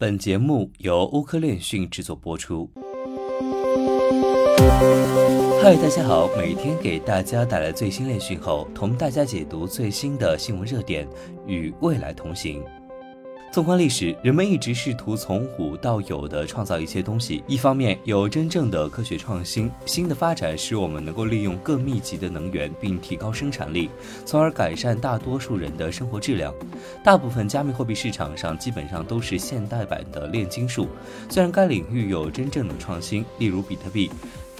本节目由欧科链讯制作播出。嗨，大家好，每天给大家带来最新链讯后，同大家解读最新的新闻热点，与未来同行。纵观历史，人们一直试图从无到有的创造一些东西。一方面，有真正的科学创新，新的发展使我们能够利用更密集的能源，并提高生产力，从而改善大多数人的生活质量。大部分加密货币市场上基本上都是现代版的炼金术。虽然该领域有真正的创新，例如比特币。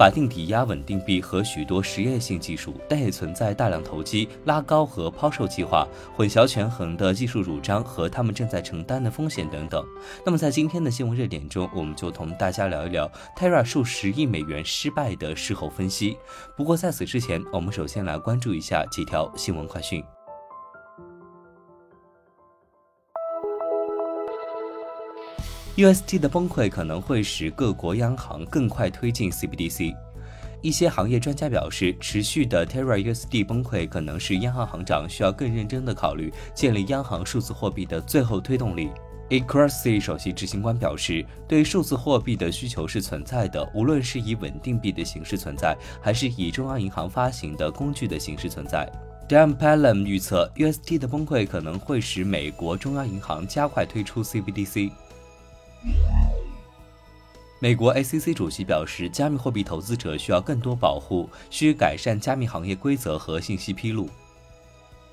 法定抵押稳定币和许多实验性技术，但也存在大量投机、拉高和抛售计划、混淆权衡的技术主张和他们正在承担的风险等等。那么，在今天的新闻热点中，我们就同大家聊一聊 Terra 数十亿美元失败的事后分析。不过，在此之前，我们首先来关注一下几条新闻快讯。UST 的崩溃可能会使各国央行更快推进 CBDC。一些行业专家表示，持续的 Terra USD 崩溃可能是央行行长需要更认真地考虑建立央行数字货币的最后推动力。e c r a c y 首席执行官表示，对数字货币的需求是存在的，无论是以稳定币的形式存在，还是以中央银行发行的工具的形式存在。Dan Palm 预测，UST 的崩溃可能会使美国中央银行加快推出 CBDC。美国 ACC 主席表示，加密货币投资者需要更多保护，需改善加密行业规则和信息披露。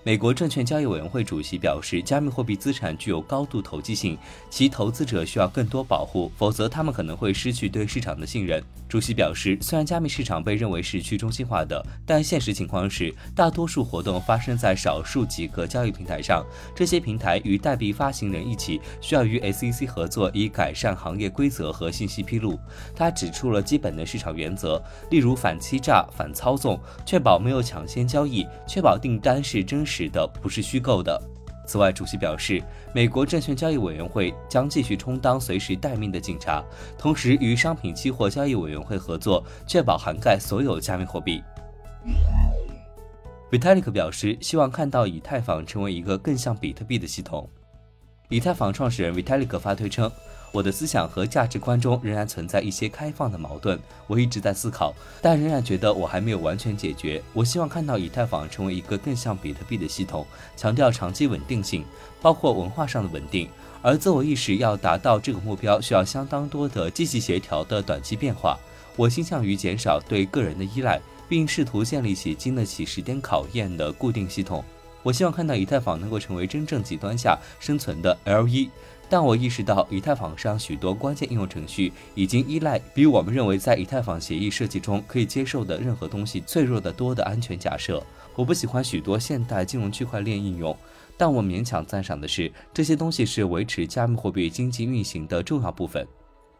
美国证券交易委员会主席表示，加密货币资产具有高度投机性，其投资者需要更多保护，否则他们可能会失去对市场的信任。主席表示，虽然加密市场被认为是去中心化的，但现实情况是，大多数活动发生在少数几个交易平台上。这些平台与代币发行人一起，需要与 SEC 合作，以改善行业规则和信息披露。他指出了基本的市场原则，例如反欺诈、反操纵，确保没有抢先交易，确保订单是真实。指的不是虚构的。此外，主席表示，美国证券交易委员会将继续充当随时待命的警察，同时与商品期货交易委员会合作，确保涵盖所有加密货币。Vitalik 表示，希望看到以太坊成为一个更像比特币的系统。以太坊创始人 Vitalik 发推称。我的思想和价值观中仍然存在一些开放的矛盾，我一直在思考，但仍然觉得我还没有完全解决。我希望看到以太坊成为一个更像比特币的系统，强调长期稳定性，包括文化上的稳定。而自我意识要达到这个目标，需要相当多的积极协调的短期变化。我倾向于减少对个人的依赖，并试图建立起经得起时间考验的固定系统。我希望看到以太坊能够成为真正极端下生存的 L 一。但我意识到，以太坊上许多关键应用程序已经依赖比我们认为在以太坊协议设计中可以接受的任何东西脆弱得多的安全假设。我不喜欢许多现代金融区块链应用，但我勉强赞赏的是，这些东西是维持加密货币经济运行的重要部分。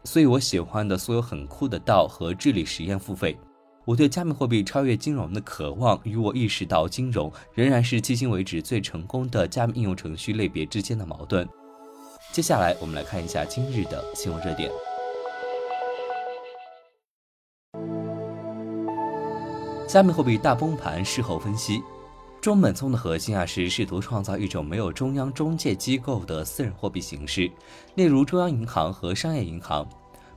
所以我喜欢的所有很酷的道和治理实验付费。我对加密货币超越金融的渴望，与我意识到金融仍然是迄今为止最成功的加密应用程序类别之间的矛盾。接下来，我们来看一下今日的新闻热点。加密货币大崩盘事后分析，中本聪的核心啊是试图创造一种没有中央中介机构的私人货币形式，例如中央银行和商业银行。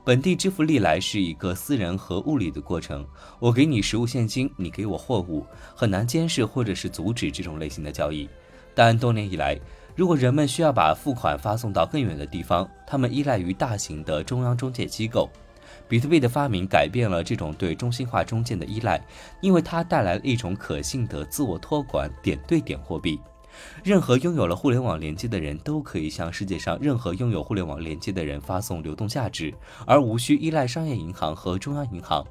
本地支付历来是一个私人和物理的过程，我给你实物现金，你给我货物，很难监视或者是阻止这种类型的交易。但多年以来，如果人们需要把付款发送到更远的地方，他们依赖于大型的中央中介机构。比特币的发明改变了这种对中心化中介的依赖，因为它带来了一种可信的自我托管点对点货币。任何拥有了互联网连接的人都可以向世界上任何拥有互联网连接的人发送流动价值，而无需依赖商业银行和中央银行。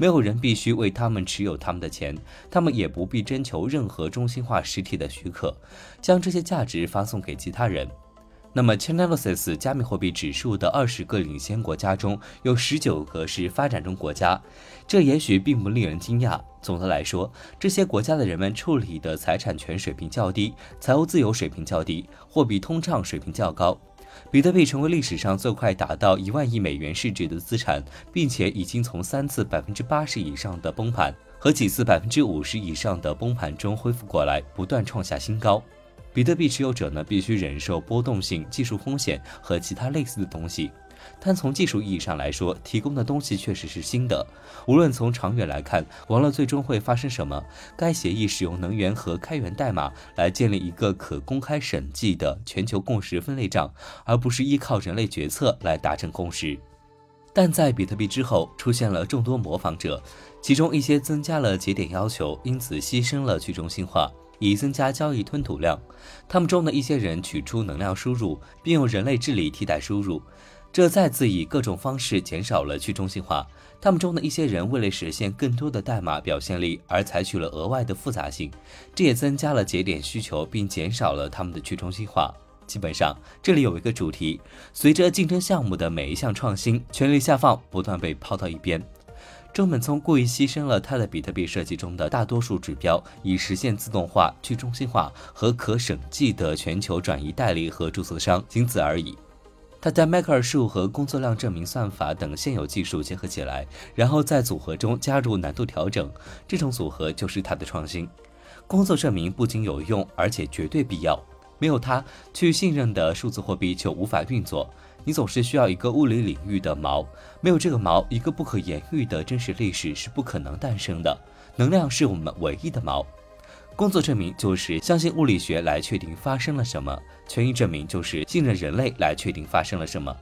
没有人必须为他们持有他们的钱，他们也不必征求任何中心化实体的许可，将这些价值发送给其他人。那么，Chainalysis 加密货币指数的二十个领先国家中有十九个是发展中国家，这也许并不令人惊讶。总的来说，这些国家的人们处理的财产权水平较低，财务自由水平较低，货币通胀水平较高。比特币成为历史上最快达到一万亿美元市值的资产，并且已经从三次百分之八十以上的崩盘和几次百分之五十以上的崩盘中恢复过来，不断创下新高。比特币持有者呢必须忍受波动性、技术风险和其他类似的东西。但从技术意义上来说，提供的东西确实是新的。无论从长远来看，网络最终会发生什么，该协议使用能源和开源代码来建立一个可公开审计的全球共识分类账，而不是依靠人类决策来达成共识。但在比特币之后，出现了众多模仿者，其中一些增加了节点要求，因此牺牲了去中心化，以增加交易吞吐量。他们中的一些人取出能量输入，并用人类治理替代输入。这再次以各种方式减少了去中心化。他们中的一些人为了实现更多的代码表现力而采取了额外的复杂性，这也增加了节点需求，并减少了他们的去中心化。基本上，这里有一个主题：随着竞争项目的每一项创新，权力下放不断被抛到一边。中本聪故意牺牲了他的比特币设计中的大多数指标，以实现自动化、去中心化和可审计的全球转移代理和注册商，仅此而已。他将迈克尔数和工作量证明算法等现有技术结合起来，然后在组合中加入难度调整。这种组合就是他的创新。工作证明不仅有用，而且绝对必要。没有它，去信任的数字货币就无法运作。你总是需要一个物理领域的锚，没有这个锚，一个不可言喻的真实历史是不可能诞生的。能量是我们唯一的锚。工作证明就是相信物理学来确定发生了什么，权益证明就是信任人类来确定发生了什么。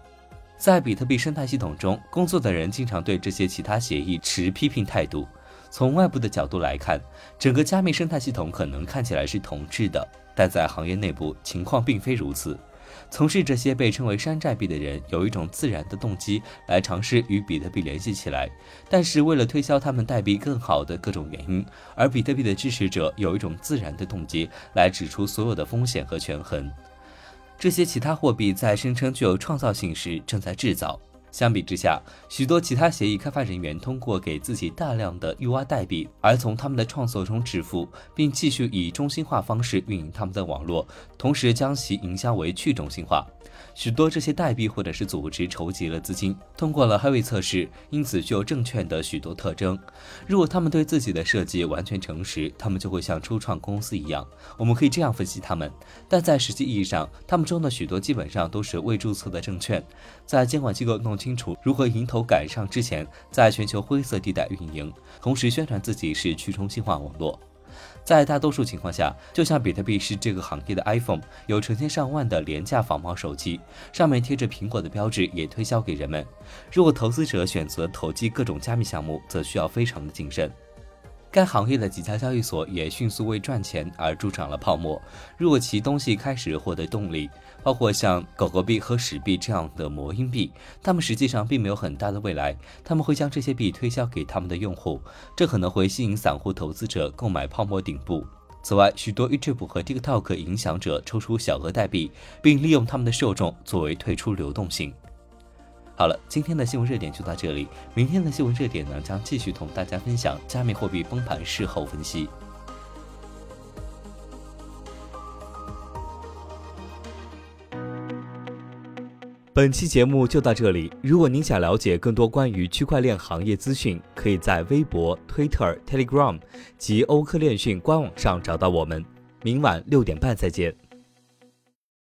在比特币生态系统中工作的人经常对这些其他协议持批评态度。从外部的角度来看，整个加密生态系统可能看起来是同质的，但在行业内部情况并非如此。从事这些被称为山寨币的人有一种自然的动机来尝试与比特币联系起来，但是为了推销他们代币更好的各种原因，而比特币的支持者有一种自然的动机来指出所有的风险和权衡。这些其他货币在声称具有创造性时正在制造。相比之下，许多其他协议开发人员通过给自己大量的预挖代币，而从他们的创作中致富，并继续以中心化方式运营他们的网络，同时将其营销为去中心化。许多这些代币或者是组织筹集了资金，通过了 Heavy 测试，因此具有证券的许多特征。如果他们对自己的设计完全诚实，他们就会像初创公司一样。我们可以这样分析他们，但在实际意义上，他们中的许多基本上都是未注册的证券。在监管机构弄清楚如何迎头赶上之前，在全球灰色地带运营，同时宣传自己是去中心化网络。在大多数情况下，就像比特币是这个行业的 iPhone，有成千上万的廉价仿冒手机，上面贴着苹果的标志，也推销给人们。如果投资者选择投机各种加密项目，则需要非常的谨慎。该行业的几家交易所也迅速为赚钱而助长了泡沫。如果其东西开始获得动力，包括像狗狗币和史币这样的魔音币，它们实际上并没有很大的未来。他们会将这些币推销给他们的用户，这可能会吸引散户投资者购买泡沫顶部。此外，许多 YouTube 和 TikTok 影响者抽出小额代币，并利用他们的受众作为退出流动性。好了，今天的新闻热点就到这里。明天的新闻热点呢，将继续同大家分享加密货币崩盘事后分析。本期节目就到这里。如果您想了解更多关于区块链行业资讯，可以在微博、Twitter、Telegram 及欧科链讯官网上找到我们。明晚六点半再见。